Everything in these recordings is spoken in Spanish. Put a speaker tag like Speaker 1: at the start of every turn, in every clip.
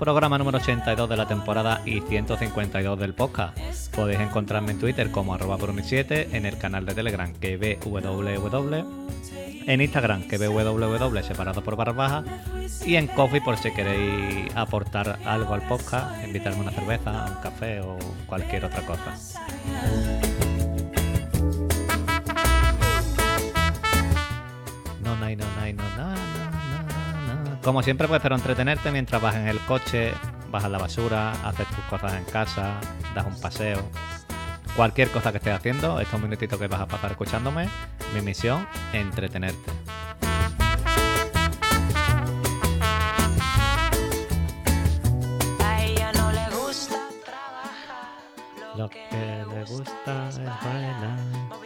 Speaker 1: Programa número 82 de la temporada y 152 del podcast. Podéis encontrarme en Twitter como arroba brumi7, en el canal de Telegram que www, en Instagram que www separado por barra baja y en Coffee por si queréis aportar algo al podcast, invitarme una cerveza, un café o cualquier otra cosa. No, no, no, no, no, no. Como siempre, pues espero entretenerte mientras vas en el coche, bajas la basura, haces tus cosas en casa, das un paseo. Cualquier cosa que estés haciendo, estos minutitos que vas a pasar escuchándome, mi misión, entretenerte.
Speaker 2: A ella no le gusta trabajar.
Speaker 1: Lo que gusta bailar.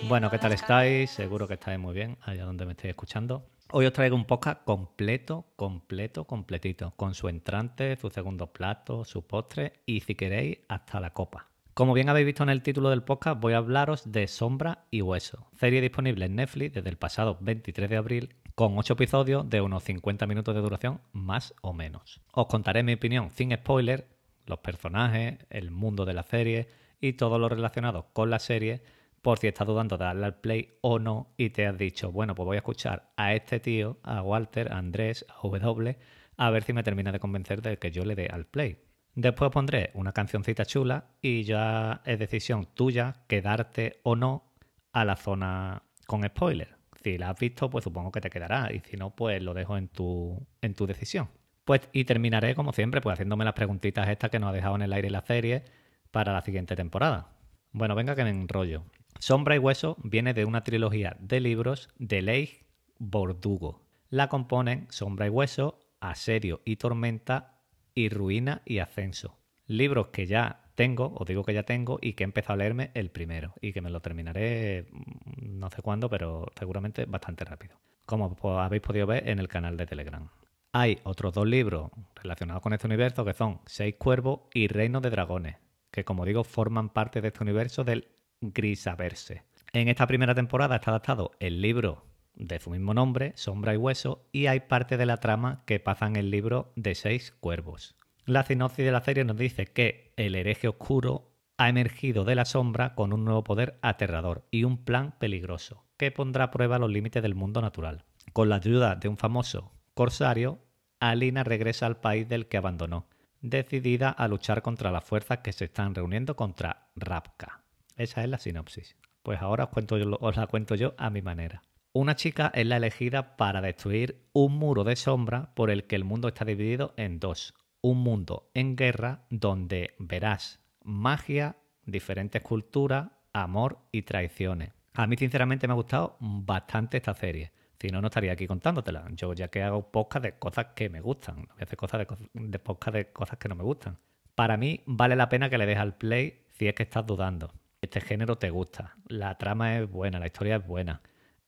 Speaker 1: Bueno, ¿qué tal estáis? Seguro que estáis muy bien allá donde me estéis escuchando. Hoy os traigo un podcast completo, completo, completito, con su entrante, su segundo plato, su postre y, si queréis, hasta la copa. Como bien habéis visto en el título del podcast, voy a hablaros de Sombra y Hueso, serie disponible en Netflix desde el pasado 23 de abril, con 8 episodios de unos 50 minutos de duración, más o menos. Os contaré mi opinión sin spoiler, los personajes, el mundo de la serie y todo lo relacionado con la serie, por si estás dudando de darle al play o no y te has dicho, bueno, pues voy a escuchar a este tío, a Walter, a Andrés, a W, a ver si me termina de convencer de que yo le dé al play. Después pondré una cancioncita chula y ya es decisión tuya quedarte o no a la zona con spoiler. Si la has visto, pues supongo que te quedará y si no, pues lo dejo en tu, en tu decisión. Pues y terminaré como siempre, pues haciéndome las preguntitas estas que nos ha dejado en el aire la serie para la siguiente temporada. Bueno, venga que me enrollo. Sombra y Hueso viene de una trilogía de libros de Leigh Bordugo. La componen Sombra y Hueso, Asedio y Tormenta y Ruina y Ascenso. Libros que ya tengo, os digo que ya tengo, y que he empezado a leerme el primero, y que me lo terminaré mm, no sé cuándo, pero seguramente bastante rápido. Como habéis podido ver en el canal de Telegram. Hay otros dos libros relacionados con este universo que son Seis Cuervos y Reino de Dragones, que como digo forman parte de este universo del Grisaverse. En esta primera temporada está adaptado el libro de su mismo nombre, Sombra y Hueso, y hay parte de la trama que pasa en el libro de Seis Cuervos. La sinopsis de la serie nos dice que el hereje oscuro ha emergido de la sombra con un nuevo poder aterrador y un plan peligroso que pondrá a prueba los límites del mundo natural. Con la ayuda de un famoso corsario, Alina regresa al país del que abandonó, decidida a luchar contra las fuerzas que se están reuniendo contra Rapka. Esa es la sinopsis. Pues ahora os, os la cuento yo a mi manera. Una chica es la elegida para destruir un muro de sombra por el que el mundo está dividido en dos. Un mundo en guerra donde verás magia, diferentes culturas, amor y traiciones. A mí sinceramente me ha gustado bastante esta serie. Si no, no estaría aquí contándotelá. Yo ya que hago podcast de cosas que me gustan. Voy a hacer cosas de, de podcast de cosas que no me gustan. Para mí vale la pena que le des al play si es que estás dudando. Este género te gusta. La trama es buena, la historia es buena.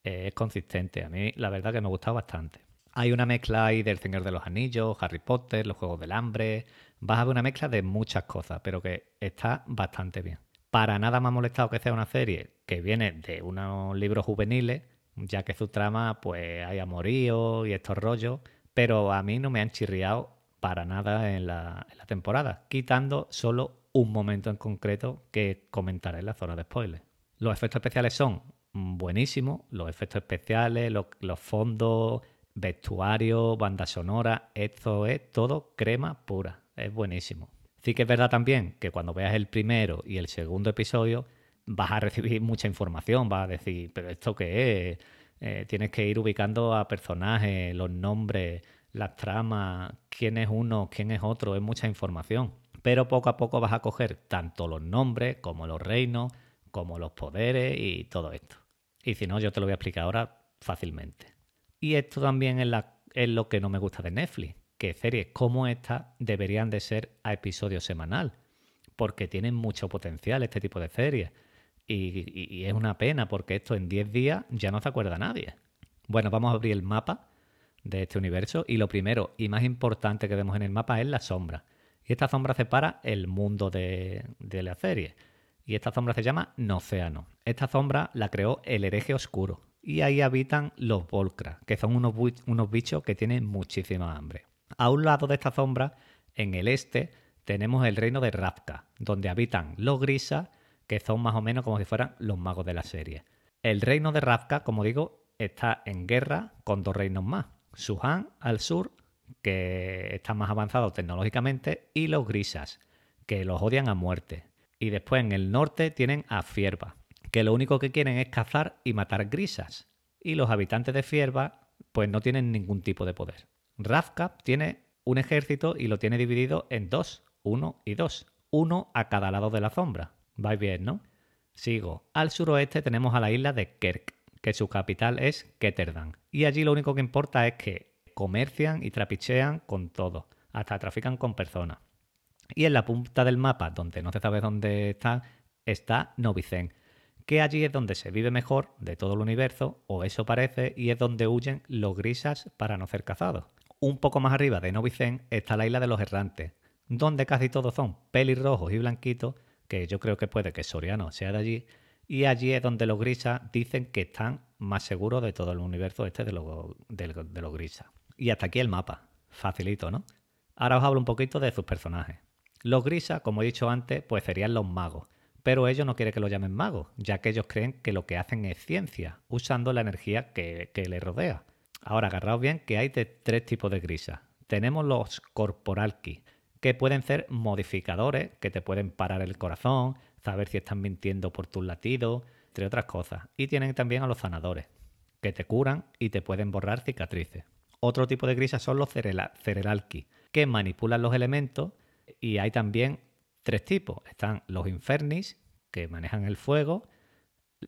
Speaker 1: eh, es consistente. A mí la verdad que me ha gustado bastante. Hay una mezcla ahí del Señor de los Anillos, Harry Potter, los Juegos del Hambre. Vas a ver una mezcla de muchas cosas, pero que está bastante bien. Para nada me ha molestado que sea una serie que viene de unos libros juveniles, ya que su trama, pues hay amorío y estos rollos, pero a mí no me han chirriado para nada en la, temporada, quitando solo un momento en concreto que comentaré en la zona de spoilers. Los efectos especiales son buenísimos, los efectos especiales, los, los fondos, vestuario, banda sonora, esto es todo crema pura, es buenísimo. Sí que es verdad también que cuando veas el primero y el segundo episodio vas a recibir mucha información, vas a decir, pero ¿esto qué es? Eh, tienes que ir ubicando a personajes, los nombres, las tramas, quién es uno, quién es otro, es mucha información. Pero poco a poco vas a coger tanto los nombres como los reinos, como los poderes y todo esto. Y si no, yo te lo voy a explicar ahora fácilmente. Y esto también es, es lo que no me gusta de Netflix, que series como esta deberían de ser a episodio semanal, porque tienen mucho potencial este tipo de series. Y, es una pena, porque esto en 10 días ya no se acuerda nadie. Bueno, vamos a abrir el mapa de este universo y lo primero y más importante que vemos en el mapa es la sombra. Y esta sombra separa el mundo de, la serie. Y esta sombra se llama Nocéano. Esta sombra la creó el hereje oscuro. Y ahí habitan los Volcra, que son unos, unos bichos que tienen muchísima hambre. A un lado de esta sombra, en el este, tenemos el reino de Ravka, donde habitan los Grisas, que son más o menos como si fueran los magos de la serie. El reino de Ravka, como digo, está en guerra con dos reinos más. Suhan al sur, que está más avanzado tecnológicamente, y los Grisas, que los odian a muerte. Y después en el norte tienen a Fierba, que lo único que quieren es cazar y matar Grisas. Y los habitantes de Fierba, pues no tienen ningún tipo de poder. Ravka tiene un ejército y lo tiene dividido en dos, uno y dos, uno a cada lado de la sombra. Vais bien, ¿no? Sigo. Al suroeste tenemos a la isla de Kerk, que su capital es Ketterdam. Y allí lo único que importa es que comercian y trapichean con todo, hasta trafican con personas. Y en la punta del mapa, donde no se sabe dónde está, está Novicen, que allí es donde se vive mejor de todo el universo, o eso parece, y es donde huyen los grisas para no ser cazados. Un poco más arriba de Novicen está la isla de los errantes, donde casi todos son pelirrojos y blanquitos, que yo creo que puede que Soriano sea de allí, y allí es donde los grisas dicen que están más seguros de todo el universo este de los, de, los grisas. Y hasta aquí el mapa. Facilito, ¿no? Ahora os hablo un poquito de sus personajes. Los grisas, como he dicho antes, pues serían los magos. Pero ellos no quieren que lo llamen magos, ya que ellos creen que lo que hacen es ciencia, usando la energía que, que les rodea. Ahora, agarraos bien que hay de tres tipos de grisas. Tenemos los corporalki, que pueden ser modificadores, que te pueden parar el corazón, saber si están mintiendo por tus latidos, entre otras cosas. Y tienen también a los sanadores, que te curan y te pueden borrar cicatrices. Otro tipo de grisas son los cerela- cereralki, que manipulan los elementos y hay también tres tipos. Están los infernis, que manejan el fuego,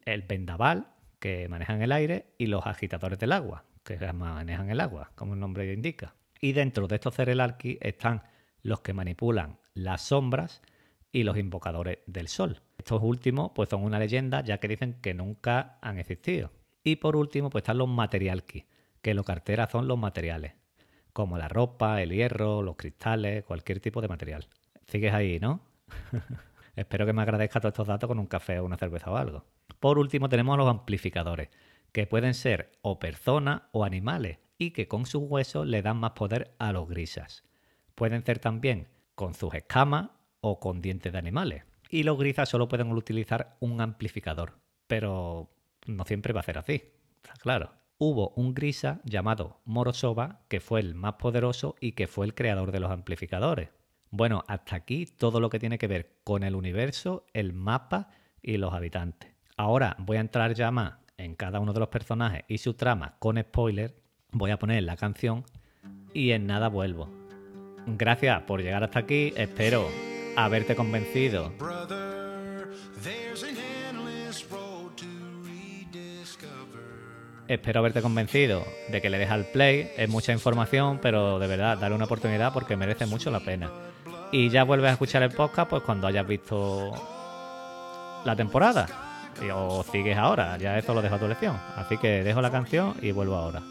Speaker 1: el vendaval, que manejan el aire, y los agitadores del agua, que manejan el agua, como el nombre indica. Y dentro de estos cerelalki están los que manipulan las sombras y los invocadores del sol. Estos últimos pues son una leyenda ya que dicen que nunca han existido. Y por último pues están los materialki, que lo cartera son los materiales, como la ropa, el hierro, los cristales, cualquier tipo de material. Sigues ahí, ¿no? Espero que me agradezca todos estos datos con un café o una cerveza o algo. Por último tenemos los amplificadores, que pueden ser o personas o animales y que con sus huesos le dan más poder a los grisas. Pueden ser también con sus escamas o con dientes de animales. Y los grisas solo pueden utilizar un amplificador, pero no siempre va a ser así, está claro. Hubo un grisa llamado Morosova que fue el más poderoso y que fue el creador de los amplificadores. Bueno, hasta aquí todo lo que tiene que ver con el universo, el mapa y los habitantes. Ahora voy a entrar ya más en cada uno de los personajes y su trama con spoiler. Voy a poner la canción y en nada vuelvo. Gracias por llegar hasta aquí. Espero haberte convencido. Espero haberte convencido de que le dejas al play. Es mucha información, pero de verdad, dale una oportunidad porque merece mucho la pena. Y ya vuelves a escuchar el podcast pues cuando hayas visto la temporada. O sigues ahora, ya eso lo dejo a tu elección. Así que dejo la canción y vuelvo ahora.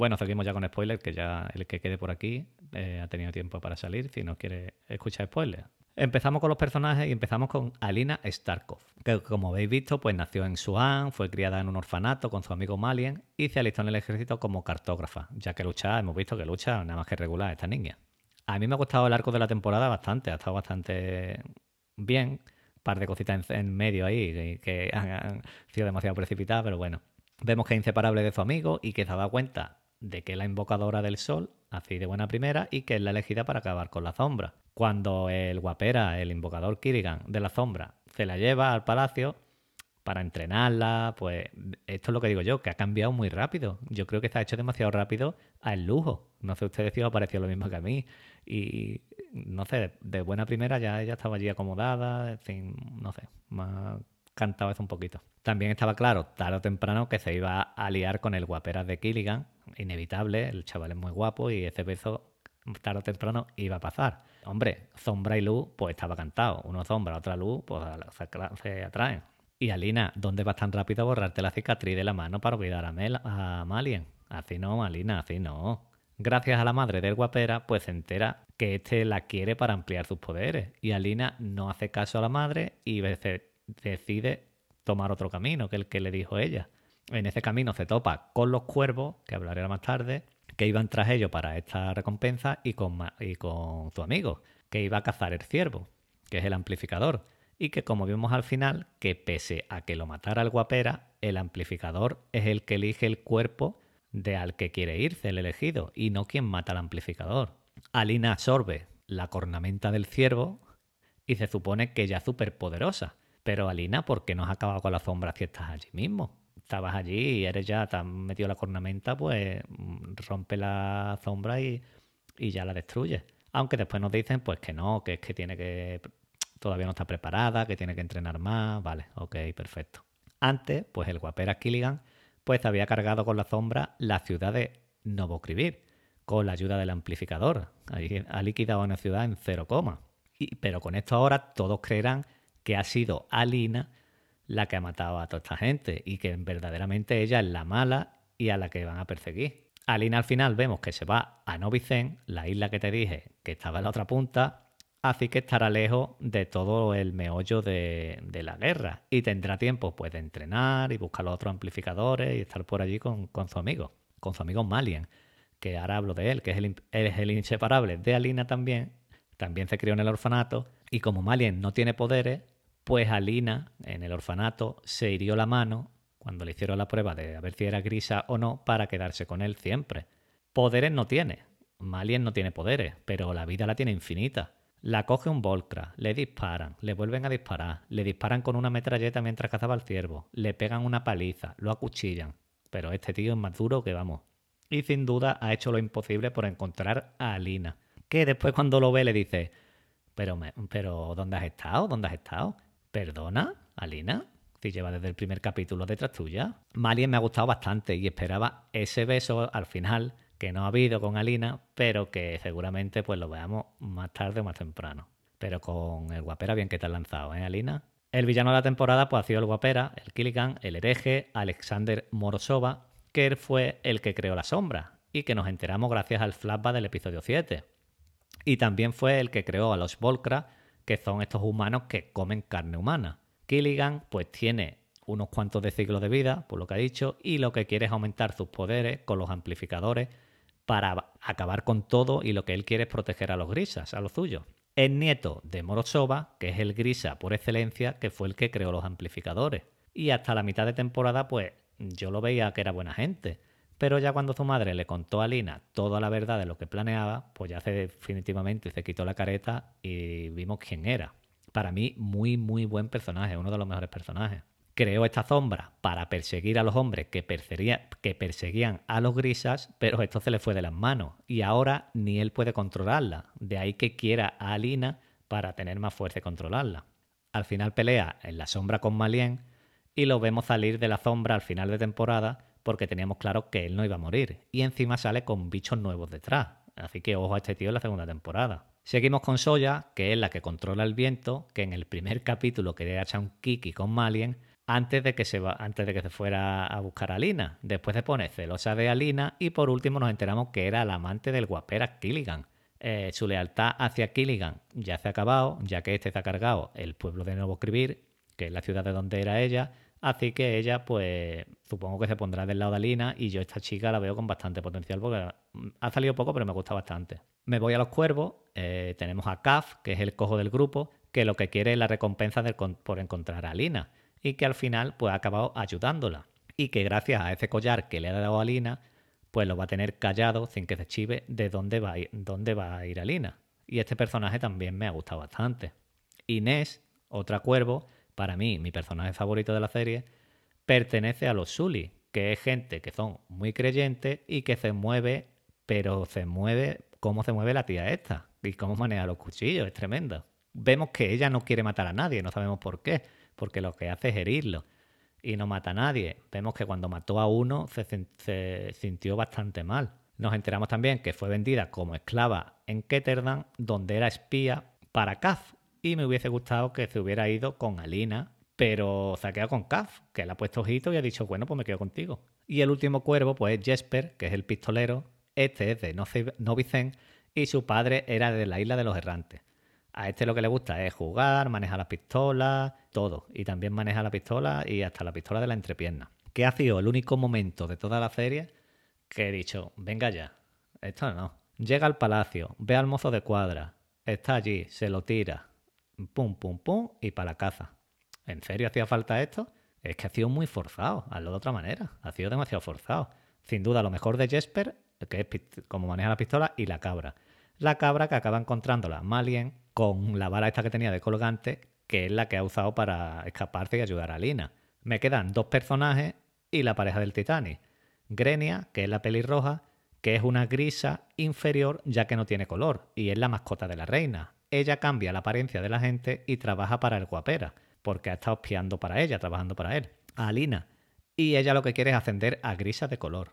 Speaker 1: Bueno, seguimos ya con spoilers, que ya el que quede por aquí eh, ha tenido tiempo para salir, si no quiere escuchar spoilers. Empezamos con los personajes y empezamos con Alina Starkov, que como habéis visto, pues nació en Suan, fue criada en un orfanato con su amigo Malien y se alistó en el ejército como cartógrafa, ya que lucha, hemos visto que lucha nada más que regular esta niña. A mí me ha gustado el arco de la temporada bastante, ha estado bastante bien, un par de cositas en, medio ahí que, que han, han sido demasiado precipitadas, pero bueno. Vemos que es inseparable de su amigo y que se ha dado cuenta de que la invocadora del sol, así de buena primera, y que es la elegida para acabar con la sombra. Cuando el guapera, el invocador Kirigan de la sombra, se la lleva al palacio para entrenarla, pues esto es lo que digo yo, que ha cambiado muy rápido. Yo creo que se ha hecho demasiado rápido al lujo. No sé ustedes si os ha parecido lo mismo que a mí. Y no sé, de, de buena primera ya ella estaba allí acomodada, en fin, no sé, más cantaba eso un poquito. También estaba claro, tarde o temprano, que se iba a liar con el guaperas de Killigan. Inevitable, el chaval es muy guapo y ese beso tarde o temprano iba a pasar. Hombre, sombra y luz, pues estaba cantado. Uno sombra, otra luz, pues se, se atraen. Y Alina, ¿dónde vas tan rápido a borrarte la cicatriz de la mano para olvidar a, a Malien? Así no, Alina, así no. Gracias a la madre del guapera, pues se entera que este la quiere para ampliar sus poderes. Y Alina no hace caso a la madre y ve- decide tomar otro camino que el que le dijo ella. En ese camino se topa con los cuervos, que hablaré más tarde, que iban tras ellos para esta recompensa y con, su amigo, que iba a cazar el ciervo, que es el amplificador. Y que como vimos al final, que pese a que lo matara el guapera, el amplificador es el que elige el cuerpo de al que quiere irse, el elegido, y no quien mata al amplificador. Alina absorbe la cornamenta del ciervo y se supone que ella es súper poderosa. Pero Alina, ¿por qué no has acabado con la sombra si estás allí mismo? Estabas allí y eres ya, te has metido la cornamenta, pues mm, rompe la sombra y, y ya la destruye. Aunque después nos dicen pues que no, que es que tiene que todavía no está preparada, que tiene que entrenar más, vale, ok, perfecto. Antes, pues el guapera Killigan pues había cargado con la sombra la ciudad de Novokrivir, con la ayuda del amplificador. Ha liquidado una ciudad en cero coma. Y- pero con esto ahora todos creerán que ha sido Alina la que ha matado a toda esta gente y que verdaderamente ella es la mala y a la que van a perseguir. Alina al final vemos que se va a Novicen, la isla que te dije que estaba en la otra punta, así que estará lejos de todo el meollo de, la guerra y tendrá tiempo pues de entrenar y buscar los otros amplificadores y estar por allí con, su amigo, con su amigo Malien, que ahora hablo de él, que es el, es el inseparable de Alina también, también se crió en el orfanato y como Malien no tiene poderes, pues Alina en el orfanato se hirió la mano cuando le hicieron la prueba de a ver si era grisa o no para quedarse con él siempre. Poderes no tiene. Malien no tiene poderes, pero la vida la tiene infinita. La coge un Volcra, le disparan, le vuelven a disparar, le disparan con una metralleta mientras cazaba al ciervo, le pegan una paliza, lo acuchillan. Pero este tío es más duro que vamos. Y sin duda ha hecho lo imposible por encontrar a Alina. Que después cuando lo ve le dice, pero, me- pero ¿dónde has estado? ¿Dónde has estado? ¿Perdona, Alina? Si lleva desde el primer capítulo detrás tuya. Malien me ha gustado bastante y esperaba ese beso al final que no ha habido con Alina, pero que seguramente pues lo veamos más tarde o más temprano. Pero con el guapera bien que te has lanzado, ¿eh, Alina? El villano de la temporada pues ha sido el guapera, el Killigan, el hereje, Alexander Morosova, que él fue el que creó la sombra y que nos enteramos gracias al flashback del episodio 7. Y también fue el que creó a los Volcra, que son estos humanos que comen carne humana. Killigan, pues tiene unos cuantos de ciclos de vida, por lo que ha dicho, y lo que quiere es aumentar sus poderes con los amplificadores para acabar con todo y lo que él quiere es proteger a los grisas, a los suyos. Es nieto de Morosova, que es el grisa por excelencia, que fue el que creó los amplificadores. Y hasta la mitad de temporada, pues yo lo veía que era buena gente. Pero ya cuando su madre le contó a Lina toda la verdad de lo que planeaba, pues ya se definitivamente se quitó la careta y vimos quién era. Para mí, muy, muy buen personaje, uno de los mejores personajes. Creó esta sombra para perseguir a los hombres que, que perseguían a los grisas, pero esto se le fue de las manos y ahora ni él puede controlarla. De ahí que quiera a Alina para tener más fuerza y controlarla. Al final pelea en la sombra con Malien y lo vemos salir de la sombra al final de temporada porque teníamos claro que él no iba a morir. Y encima sale con bichos nuevos detrás. Así que ojo a este tío en la segunda temporada. Seguimos con Soya, que es la que controla el viento, que en el primer capítulo quería echar un kiki con Malien antes de que se va, antes de que se fuera a buscar a Alina. Después se pone celosa de Alina y por último nos enteramos que era el amante del guapera Killigan. Eh, su lealtad hacia Killigan ya se ha acabado, ya que este se ha cargado el pueblo de Nuevo Escribir, que es la ciudad de donde era ella, así que ella, pues, supongo que se pondrá del lado de Alina y yo esta chica la veo con bastante potencial porque mm, ha salido poco, pero me gusta bastante. Me voy a los cuervos, eh, tenemos a Kaf, que es el cojo del grupo, que lo que quiere es la recompensa por encontrar a Alina y que al final, pues, ha acabado ayudándola y que gracias a ese collar que le ha dado a Alina, pues lo va a tener callado sin que se chive de dónde va a ir, dónde va a ir Alina. Y este personaje también me ha gustado bastante. Inés, otra cuervo, para mí, mi personaje favorito de la serie, pertenece a los Sully, que es gente que son muy creyentes y que se mueve, pero se mueve cómo se mueve la tía esta y cómo maneja los cuchillos, es tremendo. Vemos que ella no quiere matar a nadie, no sabemos por qué, porque lo que hace es herirlo y no mata a nadie. Vemos que cuando mató a uno se, sintió bastante mal. Nos enteramos también que fue vendida como esclava en Ketterdam, donde era espía para Kaz. Y me hubiese gustado que se hubiera ido con Alina, pero se con Kaz, que le ha puesto ojito y ha dicho, bueno, pues me quedo contigo. Y el último cuervo, pues es Jesper, que es el pistolero. Este es de Novicen y su padre era de la isla de los errantes. A este lo que le gusta es jugar, maneja las pistolas, todo. Y también maneja la pistola y hasta la pistola de la entrepierna. Que ha sido el único momento de toda la serie que he dicho, venga ya, esto no. Llega al palacio, ve al mozo de cuadra, está allí, se lo tira, pum, pum, pum, y para la caza. ¿En serio hacía falta esto? Es que ha sido muy forzado, hazlo de otra manera. Ha sido demasiado forzado. Sin duda, lo mejor de Jesper, que es como maneja la pistola, y la cabra. La cabra que acaba encontrándola Malien con la bala esta que tenía de colgante, que es la que ha usado para escaparse y ayudar a Lina. Me quedan dos personajes y la pareja del Titanic. Grenia, que es la pelirroja, que es una grisa inferior ya que no tiene color y es la mascota de la reina. Ella cambia la apariencia de la gente y trabaja para el guapera, porque ha estado espiando para ella, trabajando para él, a Alina. Y ella lo que quiere es ascender a grisa de color.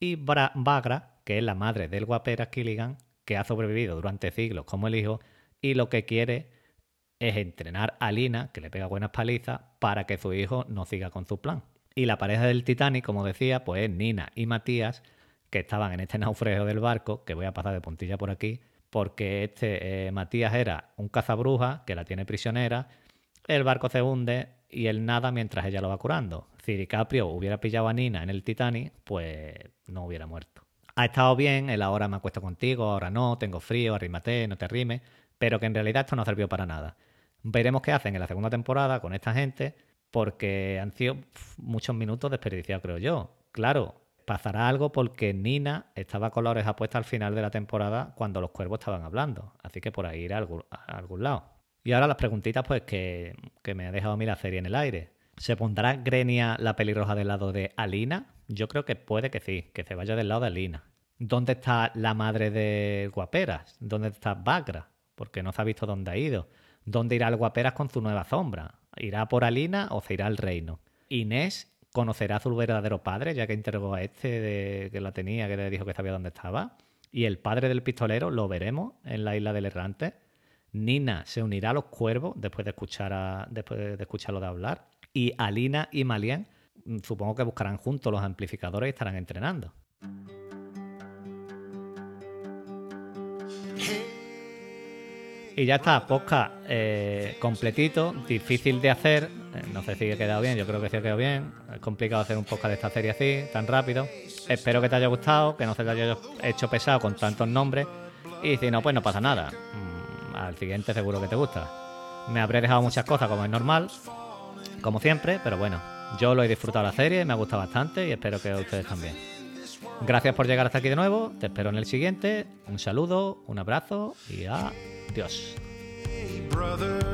Speaker 1: Y Bra- Bagra, que es la madre del guapera Killigan, que ha sobrevivido durante siglos como el hijo, y lo que quiere es entrenar a Lina, que le pega buenas palizas, para que su hijo no siga con su plan. Y la pareja del Titanic, como decía, pues es Nina y Matías, que estaban en este naufragio del barco, que voy a pasar de puntilla por aquí, porque este eh, Matías era un cazabruja que la tiene prisionera, el barco se hunde y él nada mientras ella lo va curando. Si DiCaprio hubiera pillado a Nina en el Titanic, pues no hubiera muerto. Ha estado bien, el ahora me acuesto contigo, ahora no, tengo frío, arrímate, no te arrimes, pero que en realidad esto no sirvió para nada. Veremos qué hacen en la segunda temporada con esta gente, porque han sido muchos minutos desperdiciados, creo yo. Claro, pasará algo porque Nina estaba con la oreja puesta al final de la temporada cuando los cuervos estaban hablando, así que por ahí irá a algún, algún lado. Y ahora las preguntitas, pues que, que me ha dejado a la serie en el aire. ¿Se pondrá Grenia la pelirroja del lado de Alina? Yo creo que puede que sí, que se vaya del lado de Alina. ¿Dónde está la madre de Guaperas? ¿Dónde está Bagra? Porque no se ha visto dónde ha ido. ¿Dónde irá el Guaperas con su nueva sombra? ¿Irá por Alina o se irá al reino? Inés conocerá a su verdadero padre, ya que interrogó a este que la tenía, que le dijo que sabía dónde estaba. Y el padre del pistolero lo veremos en la isla del errante. Nina se unirá a los cuervos después de escuchar a, después de escucharlo de hablar. Y Alina y Malien mm, supongo que buscarán juntos los amplificadores y estarán entrenando. Y ya está, podcast eh, completito, difícil de hacer. eh, no sé si ha quedado bien, yo creo que sí ha quedado bien. Es complicado hacer un podcast de esta serie así, tan rápido. Espero que te haya gustado, que no se te haya hecho pesado con tantos nombres. Y si no, pues no pasa nada. Mm, al siguiente seguro que te gusta. Me habré dejado muchas cosas como es normal, como siempre, pero bueno, yo lo he disfrutado la serie, me ha gustado bastante y espero que a ustedes también. Gracias por llegar hasta aquí de nuevo, te espero en el siguiente. Un saludo, un abrazo y
Speaker 3: Dios. Hey, brother.